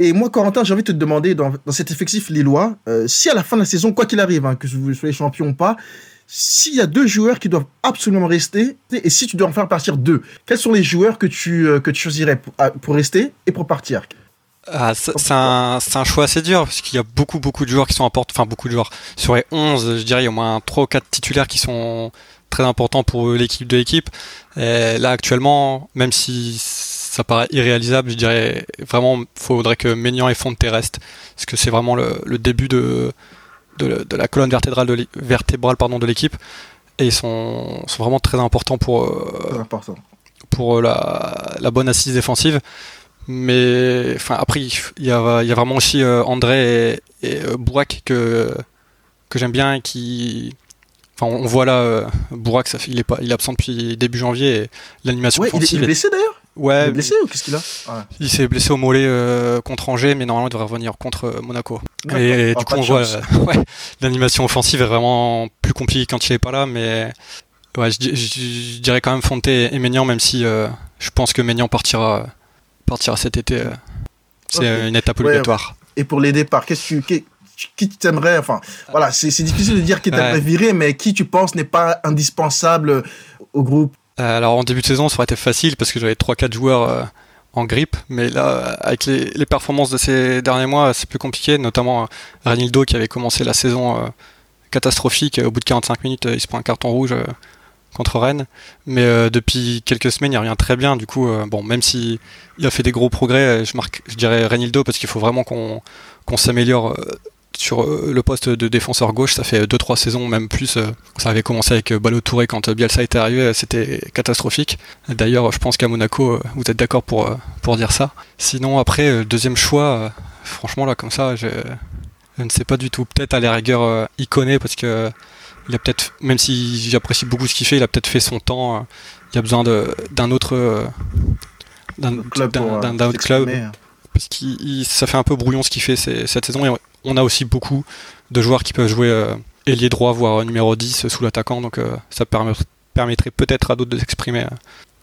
Et moi, Corentin, j'ai envie de te demander, dans, cet effectif lillois, euh, si à la fin de la saison, quoi qu'il arrive, hein, que vous soyez champion ou pas, s'il y a deux joueurs qui doivent absolument rester, et si tu dois en faire partir deux, quels sont les joueurs que tu, euh, que tu choisirais pour, pour rester et pour partir? Ah, c'est un, un, choix assez dur parce qu'il y a beaucoup beaucoup de joueurs qui sont importants, enfin beaucoup de joueurs. Sur les 11, je dirais il y a au moins 3 ou 4 titulaires qui sont très importants pour l'équipe de l'équipe. Là actuellement, même si ça paraît irréalisable, je dirais vraiment faudrait que Maignan et Fonte restent parce que c'est vraiment le, le, début de, de, de, la colonne vertébrale de vertébrale pardon de l'équipe et ils sont, sont vraiment très importants pour euh, pour la, la bonne assise défensive. Mais enfin après il y a, il y a vraiment aussi euh, André et, et euh, Bourak que que j'aime bien et qui Enfin, on voit là, euh, Bourak, ça fait, il est pas, il est absent depuis début janvier l'animation ouais, Il est, blessé d'ailleurs. Ouais. Il est blessé ou qu'est-ce qu'il a Il s'est blessé au mollet euh, contre Angers, mais normalement il devrait revenir contre euh, Monaco. Et, du coup, on voit ouais, l'animation offensive est vraiment plus compliquée quand il est pas là, mais ouais, je, dirais quand même Fonte et Maignan, même si je pense que Maignan partira, partira cet été. c'est une étape obligatoire. Et pour les départs, qu'est-ce que tu qui t'aimerais, enfin, voilà, c'est difficile de dire qui t'aimerais virer, mais qui tu penses n'est pas indispensable au groupe? euh, Alors en début de saison, ça aurait été facile parce que j'avais 3-4 joueurs euh, en grippe, mais là, avec les, performances de ces derniers mois, c'est plus compliqué, notamment euh, Renildo qui avait commencé la saison catastrophique, au bout de 45 minutes, il se prend un carton rouge contre Rennes. Mais depuis quelques semaines, il revient très bien. Du coup, bon, même si il a fait des gros progrès, je marque, dirais Renildo parce qu'il faut vraiment qu'on s'améliore sur euh, le poste de défenseur gauche, ça fait 2-3 saisons, même plus. Euh, ça avait commencé avec euh, Ballot Touré quand Bielsa était arrivé, c'était catastrophique. D'ailleurs, je pense qu'à Monaco, vous êtes d'accord pour, pour dire ça. Sinon, après, deuxième choix, franchement, là, comme ça, je, ne sais pas du tout. Peut-être à la rigueur, Iconé, parce que il a peut-être, même si j'apprécie beaucoup ce qu'il fait, il a peut-être fait son temps. Il y a besoin d'un autre. d'un autre club. Parce que ça fait un peu brouillon ce qu'il fait cette saison. Et on a aussi beaucoup de joueurs qui peuvent jouer euh, ailier droit, voire numéro 10 sous l'attaquant, donc euh, ça permettrait peut-être à d'autres de s'exprimer euh,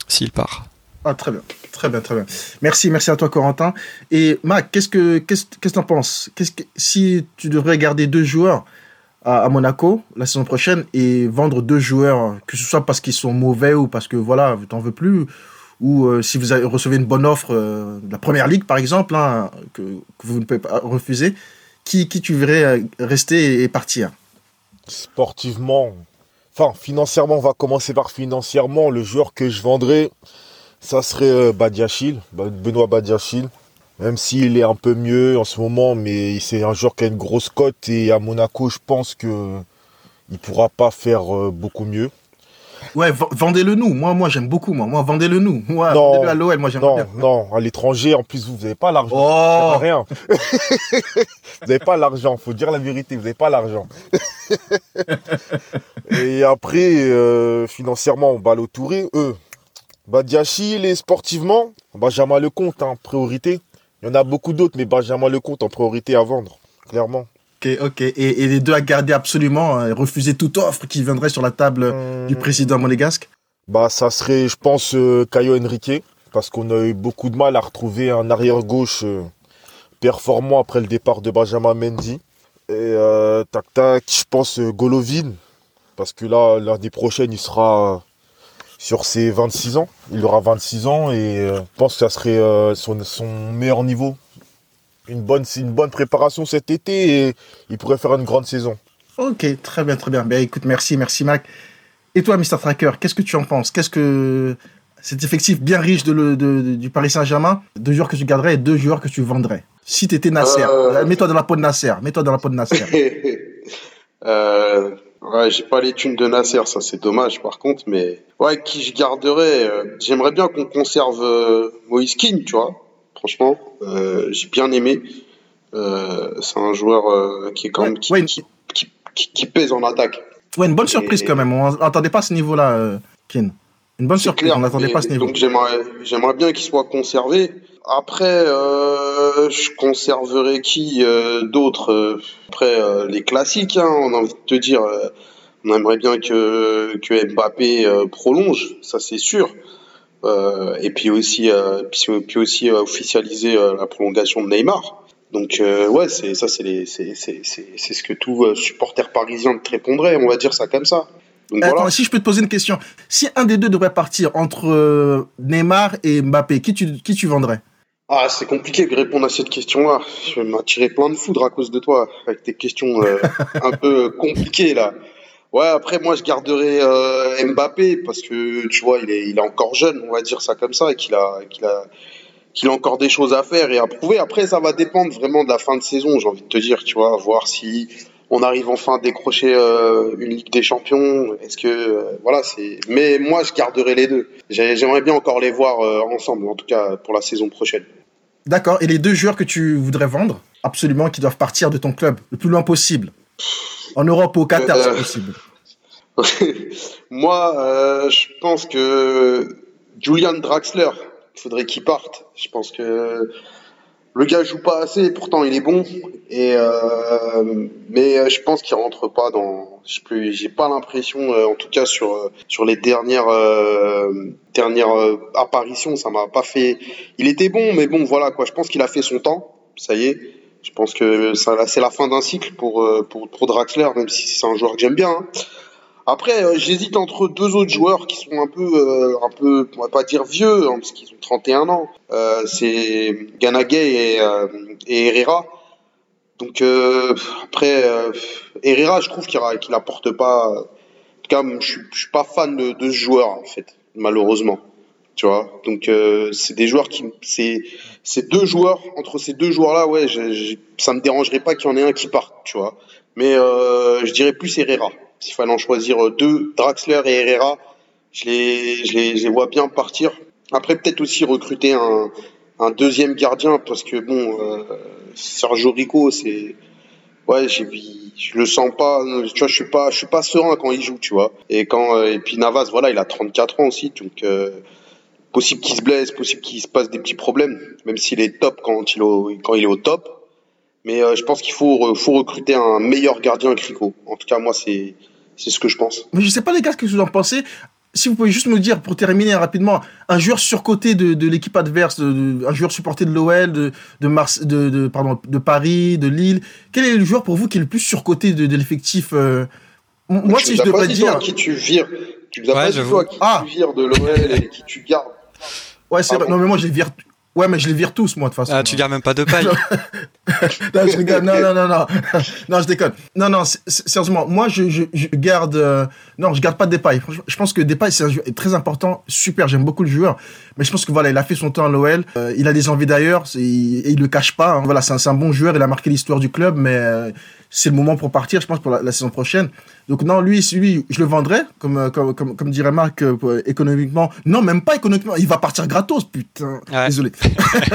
s'il part. Ah, très bien, très bien, très bien. Merci, merci à toi, Corentin. Et Mac, qu'est-ce que qu'est-ce que t'en penses? Qu'est-ce que si tu devrais garder deux joueurs à, Monaco la saison prochaine et vendre deux joueurs, que ce soit parce qu'ils sont mauvais ou parce que voilà, t'en veux plus, ou si vous recevez une bonne offre de la première ligue, par exemple, hein, que, vous ne pouvez pas refuser, qui, qui tu verrais euh, rester et partir? Sportivement, enfin financièrement, on va commencer par financièrement. Le joueur que je vendrais, ça serait euh, Badiachil, Benoît Badiachil. Même s'il est un peu mieux en ce moment, mais c'est un joueur qui a une grosse cote et à Monaco, je pense que il pourra pas faire euh, beaucoup mieux. Ouais, vendez-le nous. Moi, moi, j'aime beaucoup. Moi, moi vendez-le nous. Moi, vendez-le à l'OL. Moi, j'aime Non, non, à l'étranger, en plus, vous n'avez pas l'argent. Oh. rien. vous n'avez pas l'argent. Faut dire la vérité. Vous n'avez pas l'argent. et après, euh, financièrement, au Touré. Eux, Badiachi, les sportivement, Benjamin Lecomte, en hein, priorité. Il y en a beaucoup d'autres, mais Benjamin Lecomte en priorité à vendre, clairement. Ok, ok. Et, les deux à garder absolument, hein, refuser toute offre qui viendrait sur la table euh, du président monégasque? Bah, ça serait, je pense, euh, Caio Henrique, parce qu'on a eu beaucoup de mal à retrouver un arrière-gauche euh, performant après le départ de Benjamin Mendy. Et tac tac, je pense Golovin, parce que là, l'année prochaine, il sera sur ses 26 ans. Il aura 26 ans et je pense que ça serait son meilleur niveau une bonne, une bonne préparation cet été et il pourrait faire une grande saison. Ok, très bien, très bien. Ben, écoute, merci, merci Mac. Et toi, Mr. Tracker, qu'est-ce que tu en penses? Qu'est-ce que cet effectif bien riche de, du Paris Saint-Germain, deux joueurs que tu garderais et deux joueurs que tu vendrais? Si tu étais Nasser, euh. mets-toi dans la peau de Nasser. Mets-toi dans la peau de Nasser. euh, ouais, j'ai pas les thunes de Nasser, ça c'est dommage par contre, mais ouais, qui je garderais euh, J'aimerais bien qu'on conserve euh, Moïse King, tu vois franchement. Euh, j'ai bien aimé. Euh, c'est un joueur euh, qui est quand même qui, pèse en attaque. Ouais, une bonne surprise quand même. On n'attendait pas ce niveau-là, Kin. Une bonne surprise. on n'attendait pas ce niveau. Donc j'aimerais bien qu'il soit conservé. Après, je conserverai qui d'autres Après, les classiques, hein, on a envie de te dire. on aimerait bien que, que Mbappé prolonge, ça c'est sûr. Et puis aussi, puis, aussi officialiser la prolongation de Neymar. Donc ouais, c'est ça, c'est c'est ce que tout supporter parisien te répondrait. On va dire ça comme ça. Attends, si je peux te poser une question, si un des deux devrait partir entre Neymar et Mbappé, qui tu qui tu vendrais? Ah, c'est compliqué de répondre à cette question-là. Je vais m'attirer plein de foudre à cause de toi, avec tes questions euh, un peu compliquées là. Ouais, après moi je garderai euh, Mbappé parce que tu vois il est, il est encore jeune, on va dire ça comme ça, et qu'il a, qu'il a, qu'il a encore des choses à faire et à prouver. Après ça va dépendre vraiment de la fin de saison, j'ai envie de te dire, tu vois, voir si on arrive enfin à décrocher euh, une Ligue des Champions. Est-ce que euh, voilà, c'est. Mais moi, je garderai les deux. J'aimerais bien encore les voir ensemble, en tout cas pour la saison prochaine. D'accord. Et les deux joueurs que tu voudrais vendre, absolument, qui doivent partir de ton club le plus loin possible, en Europe ou au Qatar, c'est possible. moi, je pense que Julian Draxler, il faudrait qu'il parte. Je pense que le gars joue pas assez, pourtant il est bon. Et euh, mais euh, je pense qu'il rentre pas dans. Je j'ai pas l'impression, euh, en tout cas sur sur les dernières dernières apparitions, ça m'a pas fait. Il était bon, mais bon voilà quoi. Je pense qu'il a fait son temps. Ça y est. Je pense que c'est la fin d'un cycle pour, pour pour Draxler, même si c'est un joueur que j'aime bien. Hein. Après, euh, j'hésite entre deux autres joueurs qui sont un peu, euh, un peu, pas dire vieux, hein, parce qu'ils ont 31 ans. Euh, c'est Ganagay et, Herrera. Donc après, Herrera, je trouve qu'il qu'il apporte pas. En tout cas, je, je suis pas fan de, de, ce joueur en fait, malheureusement. Tu vois. Donc c'est des joueurs qui, c'est, c'est deux joueurs entre ces deux joueurs-là, ouais, je, je, ça me dérangerait pas qu'il y en ait un qui parte, tu vois. Mais je dirais plus Herrera. S'il fallait en choisir deux, Draxler et Herrera, je les, je les, je les vois bien partir. Après, peut-être aussi recruter un, un, deuxième gardien parce que bon, euh, Sergio Rico, c'est ouais, j'ai je le sens pas. Tu vois, je suis pas, je suis pas serein quand il joue, tu vois. Et quand euh, et puis Navas, voilà, il a 34 ans aussi, donc euh, possible qu'il se blesse, possible qu'il se passe des petits problèmes, même s'il est top quand il est quand il est au top. Mais euh, je pense qu'il faut, faut recruter un meilleur gardien que Rico. En tout cas, moi, c'est c'est ce que je pense. Mais je sais pas les gars ce que vous en pensez. Si vous pouvez juste me dire, pour terminer rapidement, un joueur surcoté de, de l'équipe adverse, un joueur supporté de l'OL, de, de, Mars, de, de, pardon, de Paris, de Lille, quel est le joueur pour vous qui est le plus surcoté de, de l'effectif euh, Moi, si je devrais dire... qui tu vires. Tu nous as pas dit toi qui ah. tu vires de l'OL et qui tu gardes. Ouais, c'est vrai. Non, mais moi, je les vire Ouais, mais je les vire tous, moi, de toute façon. Ah, tu gardes même pas de paille. non, je rigole. Non, non, non, non. non, je déconne. Non, non, sérieusement, moi, je, je, je garde. Euh, non, je garde pas de pailles. Je pense que Depay, c'est un joueur très important. Super, j'aime beaucoup le joueur. Mais je pense que voilà, il a fait son temps à l'OL. Euh, il a des envies d'ailleurs. Et il le cache pas. Hein. Voilà, c'est un, un, bon joueur. Il a marqué l'histoire du club. Mais euh, c'est le moment pour partir, je pense, pour la, saison prochaine. Donc non, lui, lui, je le vendrais, comme, euh, comme, comme, comme dirait Marc, euh, économiquement. Non, même pas économiquement. Il va partir gratos, putain. Désolé.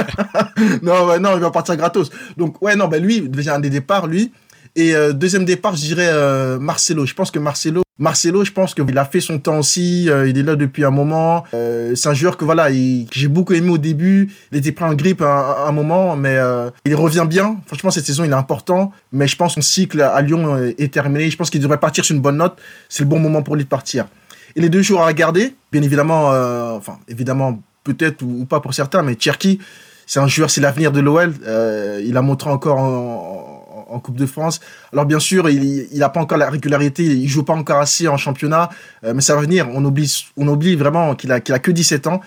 non, ouais, non, il va partir gratos. Donc ouais, non, ben lui, déjà un des départs, lui. Et euh, deuxième départ, je dirais Marcelo. Je pense que Marcelo, Marcelo, je pense qu'il a fait son temps aussi. Euh, il est là depuis un moment. Euh, c'est un joueur que voilà, j'ai beaucoup aimé au début. Il était pris en grippe à, un moment, mais euh, il revient bien. Franchement, cette saison, il est important. Mais je pense que son cycle à Lyon est terminé. Je pense qu'il devrait partir sur une bonne note. C'est le bon moment pour lui de partir. Et les deux joueurs à garder, bien évidemment, enfin évidemment peut-être ou, pas pour certains, mais Cherki, c'est un joueur, c'est l'avenir de l'OL. il a montré encore en en Coupe de France. Alors bien sûr, il n'a pas encore la régularité, il joue pas encore assez en championnat, euh, mais ça va venir. On oublie, on oublie vraiment qu'il a, qu'il a que 17 ans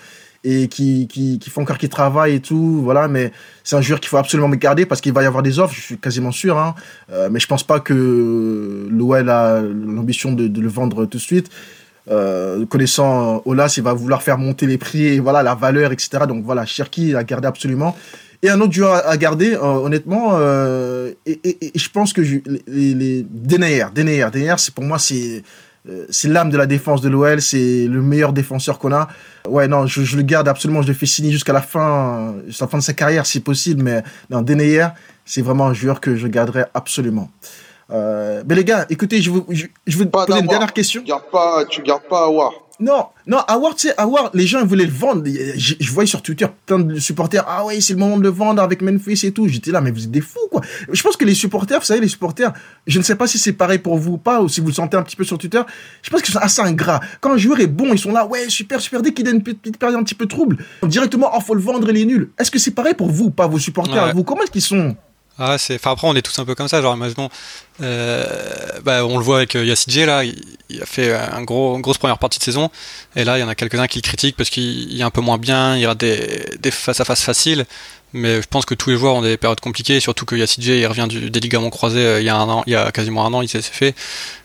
et qui, qui, font encore qu'il travaille et tout, voilà, mais c'est un joueur qu'il faut absolument garder parce qu'il va y avoir des offres, je suis quasiment sûr, hein, euh, mais je pense pas que l'OL a l'ambition de, le vendre tout de suite. Euh, connaissant Olas, il va vouloir faire monter les prix et voilà la valeur, etc. Donc voilà, Cherki a gardé absolument. Et un autre joueur à garder, euh, honnêtement, euh, et, je pense que je, les, les Denayer, c'est pour moi c'est euh, c'est l'âme de la défense de l'OL, c'est le meilleur défenseur qu'on a. Ouais, non, je, le garde absolument, je le fais signer jusqu'à la fin, jusqu'à la fin de sa carrière si possible, mais non, Denayer, c'est vraiment un joueur que je garderai absolument. mais les gars, écoutez, je vous, je, je vous poser une dernière question. Tu gardes pas, tu gardes pas Aouar. Non, non, Howard, tu sais, Howard, les gens ils voulaient le vendre. Je, je voyais sur Twitter plein de supporters. Ah ouais, c'est le moment de le vendre avec Memphis et tout. J'étais là, mais vous êtes des fous, quoi. Je pense que les supporters, vous savez, les supporters, je ne sais pas si c'est pareil pour vous ou pas, ou si vous le sentez un petit peu sur Twitter. Je pense qu'ils sont assez ingrats. Quand un joueur est bon, ils sont là, ouais, super, super. Dès qu'il a une petite période un petit peu trouble, directement, oh, faut le vendre, il est nul. Est-ce que c'est pareil pour vous ou pas, vos supporters, Ouais. vous Comment est-ce qu'ils sont? Ah, c'est... Enfin, après, on est tous un peu comme ça. Genre, imaginons, euh, bah, on le voit avec euh, Yassidje, là, il, il a fait un gros, une grosse première partie de saison. Et là, il y en a quelques-uns qui le critiquent parce qu'il il est un peu moins bien, il rate des, des face-à-face faciles. Mais je pense que tous les joueurs ont des périodes compliquées, surtout que Yassidje, il revient du, des ligaments croisés euh, il y a un an, il y a quasiment un an, il s'est fait.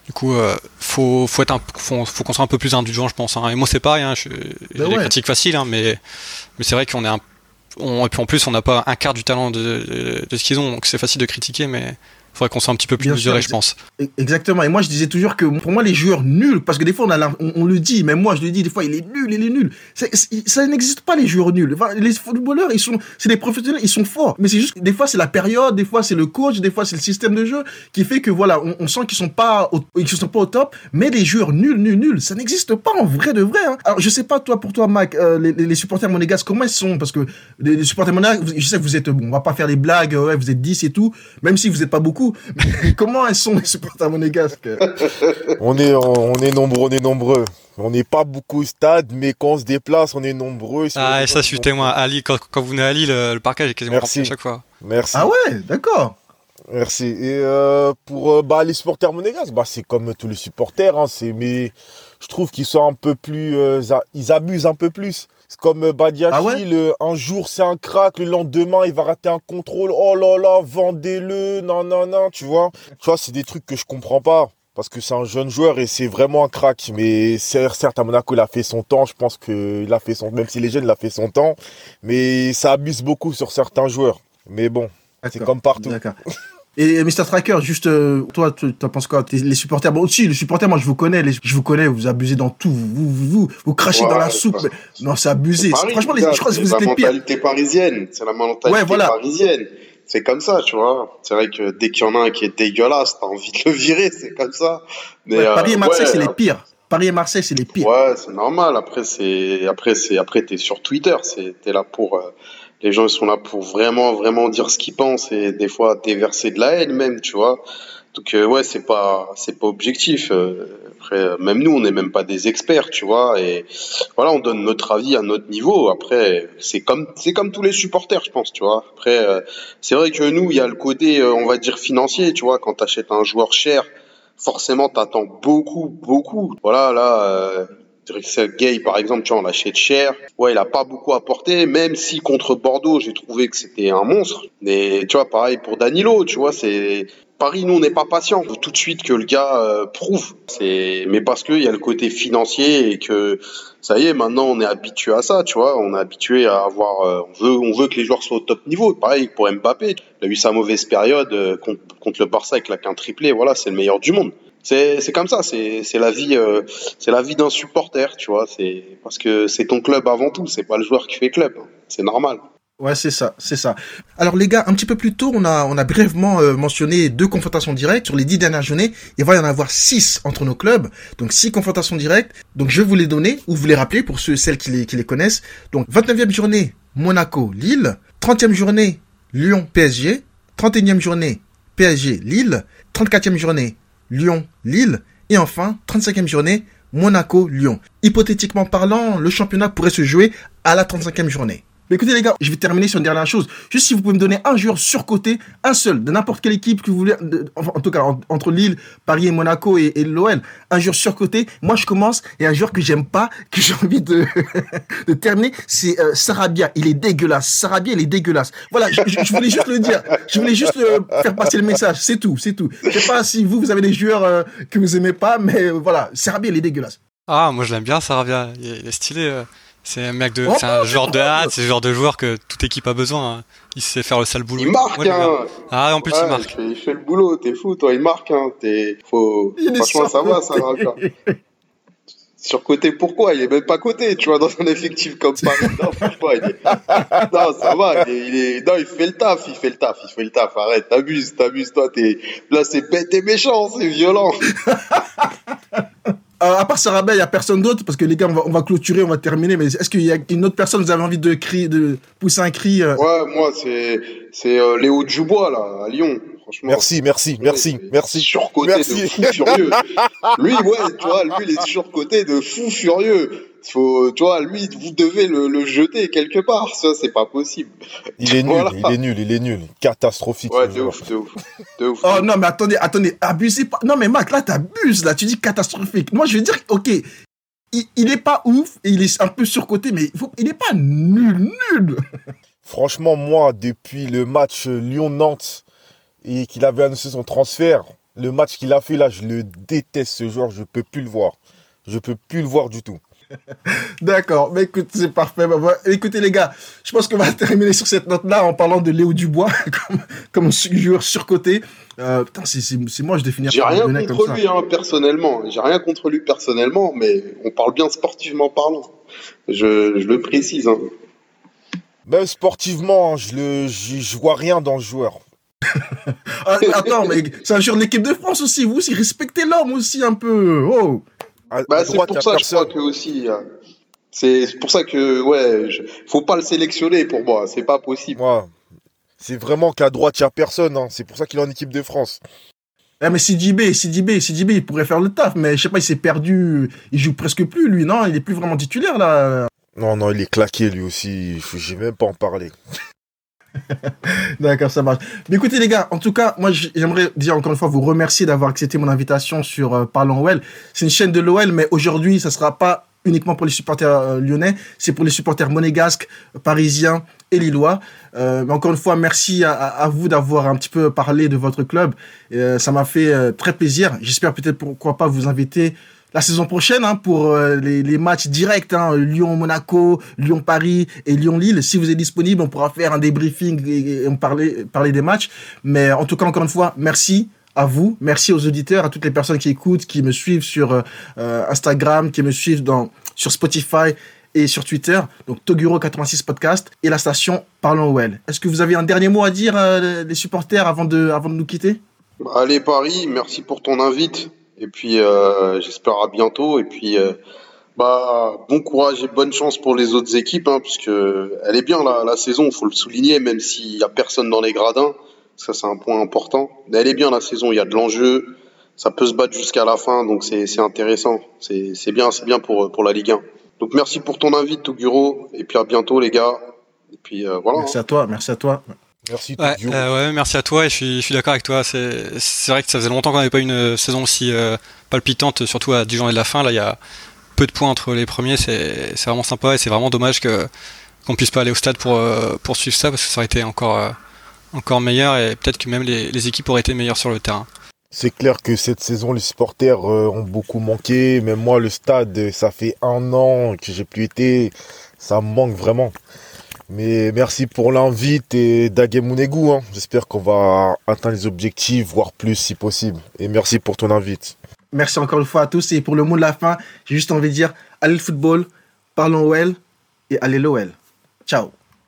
Du coup, euh, faut, faut être un, faut, faut qu'on soit un peu plus indulgent, je pense. hein. Et moi, c'est pareil, hein, je- j'ai Ben des ouais. critiques faciles, hein, mais, mais c'est vrai qu'on est un et puis en plus, on n'a pas un quart du talent de, ce qu'ils ont, donc c'est facile de critiquer, mais faudrait qu'on soit un petit peu plus Bien mesuré, sûr, je pense. Exactement. Et moi, je disais toujours que pour moi, les joueurs nuls, parce que des fois, on, a l'im- on, on le dit, même moi, je le dis, des fois, il est nul, il est nul. Ça n'existe pas, les joueurs nuls. Les footballeurs, ils sont, c'est des professionnels, ils sont forts. Mais c'est juste que des fois, c'est la période, des fois, c'est le coach, des fois, c'est le système de jeu qui fait que, voilà, on, on sent qu'ils sont pas au, qu'ils sont pas au top. Mais les joueurs nuls, nuls, nuls, ça n'existe pas en vrai de vrai. hein. Alors, je sais pas, toi, pour toi, Mac, euh, les, les- supporters monégasques, comment ils sont? Parce que les, les supporters monégasques, je sais que vous êtes, bon, on va pas faire les blagues, ouais, vous êtes 10 et tout, même si vous êtes pas beaucoup. Mais comment elles sont, les supporters monégasques? On est, on est nombreux, on est nombreux. On n'est pas beaucoup au stade, mais quand on se déplace, on est nombreux. Ah, et ça, je suis témoin. À Lille, quand, quand vous venez à Lille, le, le parquage est quasiment Merci. rempli à chaque fois. Merci. Ah ouais, d'accord. Merci. Et euh, pour euh, bah, les supporters monégasques, bah, c'est comme tous les supporters, hein, c'est, mais je trouve qu'ils sont un peu plus. euh, ils abusent un peu plus. C'est comme euh, Badiachil, Ah ouais? euh, un jour c'est un crack, le lendemain il va rater un contrôle, oh là là, vendez-le, non, non, non, tu vois. Tu vois, c'est des trucs que je comprends pas. Parce que c'est un jeune joueur et c'est vraiment un crack. Mais certes, à Monaco, il a fait son temps. Je pense qu'il a fait son, même s'il est jeune, il a fait son temps. Mais ça abuse beaucoup sur certains joueurs. Mais bon, c'est comme partout. Et Mr. Tracker, juste, euh, toi, tu t'en penses quoi? Les supporters, bon, aussi, les supporters, moi, je vous connais, les- je vous connais, vous abusez dans tout, vous, vous, vous, vous crachez Ouais, dans la c'est soupe. pas- mais- non, c'est abusé. Paris, Franchement, les, je crois que c'est vous êtes la les pires. mentalité parisienne. C'est la mentalité Ouais, voilà. parisienne. C'est comme ça, tu vois. C'est vrai que dès qu'il y en a un qui est dégueulasse, t'as envie de le virer, c'est comme ça. Mais, Ouais, euh, Paris et Marseille, ouais, c'est les pires. Paris et Marseille, c'est les pires. Ouais, c'est normal. Après, c'est après c'est après t'es sur Twitter. C'est t'es là pour euh, les gens ils sont là pour vraiment vraiment dire ce qu'ils pensent et des fois déverser de la haine même, tu vois. Donc euh, ouais, c'est pas c'est pas objectif. Euh, après, euh, même nous, on n'est même pas des experts, tu vois. Et voilà, on donne notre avis à notre niveau. Après, c'est comme c'est comme tous les supporters, je pense, tu vois. Après, euh, c'est vrai que nous, il y a le côté, euh, on va dire financier, tu vois. Quand t'achètes un joueur cher, forcément, t'attends beaucoup, beaucoup. Voilà, là. Euh, Drexel Gay, par exemple, tu vois, on l'achète cher. Ouais, il a pas beaucoup apporté, même si contre Bordeaux, j'ai trouvé que c'était un monstre. Mais tu vois, pareil pour Danilo, tu vois, c'est Paris, nous, on n'est pas patient. Il faut tout de suite que le gars euh, prouve. C'est, mais parce qu'il y a le côté financier et que ça y est, maintenant, on est habitué à ça, tu vois. On est habitué à avoir. euh, on veut, on veut que les joueurs soient au top niveau. Pareil pour Mbappé. Il a eu sa mauvaise période euh, contre, contre le Barça avec la qu'un triplé. Voilà, c'est le meilleur du monde. C'est, comme ça. C'est, la vie, euh, c'est la vie d'un supporter, tu vois. C'est parce que c'est ton club avant tout. C'est pas le joueur qui fait club. C'est normal. Ouais, c'est ça, c'est ça. Alors les gars, un petit peu plus tôt, on a, brièvement euh, mentionné deux confrontations directes sur les dix dernières journées. Il va y en avoir six entre nos clubs, donc six confrontations directes. Donc je vais vous les donner ou vous les rappeler pour ceux celles qui les, qui les connaissent. Donc 29e journée, Monaco, Lille. 30e journée, Lyon, PSG. 31e journée, PSG, Lille. 34e journée, Lyon, Lille. Et enfin, 35e journée, Monaco, Lyon. Hypothétiquement parlant, le championnat pourrait se jouer à la 35e journée. Mais écoutez les gars, je vais terminer sur une dernière chose. Juste si vous pouvez me donner un joueur surcoté, un seul, de n'importe quelle équipe que vous voulez, en tout cas en- entre Lille, Paris et Monaco et, l'OL, un joueur surcoté. Moi je commence et un joueur que j'aime pas, que j'ai envie de, terminer, c'est euh, Sarabia. Il est dégueulasse. Sarabia, il est dégueulasse. Voilà, je, voulais juste le dire. Je voulais juste euh, faire passer le message. C'est tout, c'est tout. Je sais pas si vous, vous avez des joueurs euh, que vous aimez pas, mais voilà, Sarabia, il est dégueulasse. Ah, moi je l'aime bien, est, il est stylé. C'est un mec de, Oh, c'est un joueur de hâte, c'est le genre de joueur que toute équipe a besoin. hein. Il sait faire le sale boulot. Il marque, bien. hein. Ah, en plus Ouais, il marque. Il fait, il fait le boulot, t'es fou, toi, il marque, hein. T'es, faut, Il est franchement, ça va, ça va. Sur côté, pourquoi? Il est même pas côté, tu vois, dans un effectif comme Paris. Non, franchement, il est... non, ça va, il est, il est- non, il fait le taf, il fait le taf, il fait le taf. Arrête, t'abuses, t'abuses, toi, t'es, là, c'est bête et méchant, c'est violent. euh, à part Sarabia, il n'y a personne d'autre parce que les gars, on va, clôturer, on va terminer. Mais est-ce qu'il y a une autre personne, vous avez envie de crier, de pousser un cri Ouais, moi, c'est c'est Léo Dubois là, à Lyon. Merci, merci, merci, merci. Surcoté de fou furieux. lui, ouais, tu vois, lui, il est surcoté de fou furieux. Faut, tu vois, lui, vous devez le, jeter quelque part. Ça, c'est pas possible. Il est nul, il est nul, il est nul. Catastrophique. Ouais, de ouf, de ouf, de ouf. Oh non, mais attendez, attendez, abusez pas. Non, mais Mac, là, t'abuses, là. Tu dis catastrophique. Moi, je veux dire, ok, il, il est pas ouf, il est un peu surcoté, mais il, faut, il est pas nul, nul. Franchement, moi, depuis le match Lyon-Nantes, et qu'il avait annoncé son transfert, le match qu'il a fait là, je le déteste ce joueur, je peux plus le voir. Je peux plus le voir du tout. D'accord, mais écoute, c'est parfait. Bah, bah, écoutez les gars, je pense qu'on va terminer sur cette note-là en parlant de Léo Dubois comme, comme joueur surcoté. Euh, putain, c'est moi, je définis. J'ai rien contre lui hein, personnellement. J'ai rien contre lui personnellement, mais on parle bien sportivement parlant. Je, je le précise. Hein. Même sportivement, je le, je vois rien dans le joueur. Ah, attends, mais c'est un joueur de l'équipe de France aussi. Vous aussi, respectez l'homme aussi un peu. Oh. Bah, c'est pour ça, je crois que aussi. Hein. C'est pour ça que, ouais, faut pas le sélectionner pour moi. C'est pas possible. C'est vraiment qu'à droite, il n'y a personne. Hein. C'est pour ça qu'il est en équipe de France. Eh, mais CDB, CDB, CDB, il pourrait faire le taf, mais je sais pas, il s'est perdu. Il joue presque plus, lui, non? Il est plus vraiment titulaire, là. Non, non, il est claqué, lui aussi. Je vais même pas en parler. D'accord, ça marche. Mais écoutez les gars, en tout cas, moi j'aimerais dire encore une fois vous remercier d'avoir accepté mon invitation sur euh, Parlons OL. C'est une chaîne de l'OL, mais aujourd'hui, ça sera pas uniquement pour les supporters euh, lyonnais, c'est pour les supporters monégasques, parisiens et lillois. Euh, mais encore une fois, merci à, vous d'avoir un petit peu parlé de votre club. ça m'a fait très plaisir. J'espère peut-être pourquoi pas vous inviter la saison prochaine hein, pour euh, les, les, matchs directs, hein, Lyon-Monaco, Lyon-Paris et Lyon-Lille. Si vous êtes disponible, on pourra faire un débriefing et, et, parler, parler des matchs. Mais en tout cas, encore une fois, merci à vous, merci aux auditeurs, à toutes les personnes qui écoutent, qui me suivent sur euh, Instagram, qui me suivent dans, sur Spotify et sur Twitter. Donc Toguro86 Podcast et la station Parlons Well. Est-ce que vous avez un dernier mot à dire, euh, les supporters, avant de, avant de nous quitter? Allez Paris, merci pour ton invite. Et puis, euh, j'espère à bientôt. Et puis, euh, bah, bon courage et bonne chance pour les autres équipes, hein, puisque elle est bien la, la saison, il faut le souligner, même s'il n'y a personne dans les gradins. Ça, c'est un point important. Mais elle est bien la saison, il y a de l'enjeu. Ça peut se battre jusqu'à la fin, donc c'est intéressant. C'est bien, c'est bien pour, pour la Ligue 1. Donc merci pour ton invite, Toguro. Et puis à bientôt, les gars. Et puis euh, voilà. Merci à toi, merci à toi. Merci, ouais, euh, ouais, merci à toi et je suis, je suis d'accord avec toi. C'est vrai que ça faisait longtemps qu'on n'avait pas une saison aussi euh, palpitante, surtout à 10 journées de la fin. Là, il y a peu de points entre les premiers, c'est vraiment sympa et c'est vraiment dommage que qu'on puisse pas aller au stade pour euh, poursuivre ça parce que ça aurait été encore euh, encore meilleur et peut-être que même les, les, équipes auraient été meilleures sur le terrain. C'est clair que cette saison, les supporters ont beaucoup manqué. Même moi, le stade, ça fait un an que j'ai plus été. Ça me manque vraiment. Mais merci pour l'invite et Dagemunegu. Hein. J'espère qu'on va atteindre les objectifs, voire plus si possible. Et merci pour ton invite. Merci encore une fois à tous. Et pour le mot de la fin, j'ai juste envie de dire allez le football, parlons OL et allez l'OL. Ciao.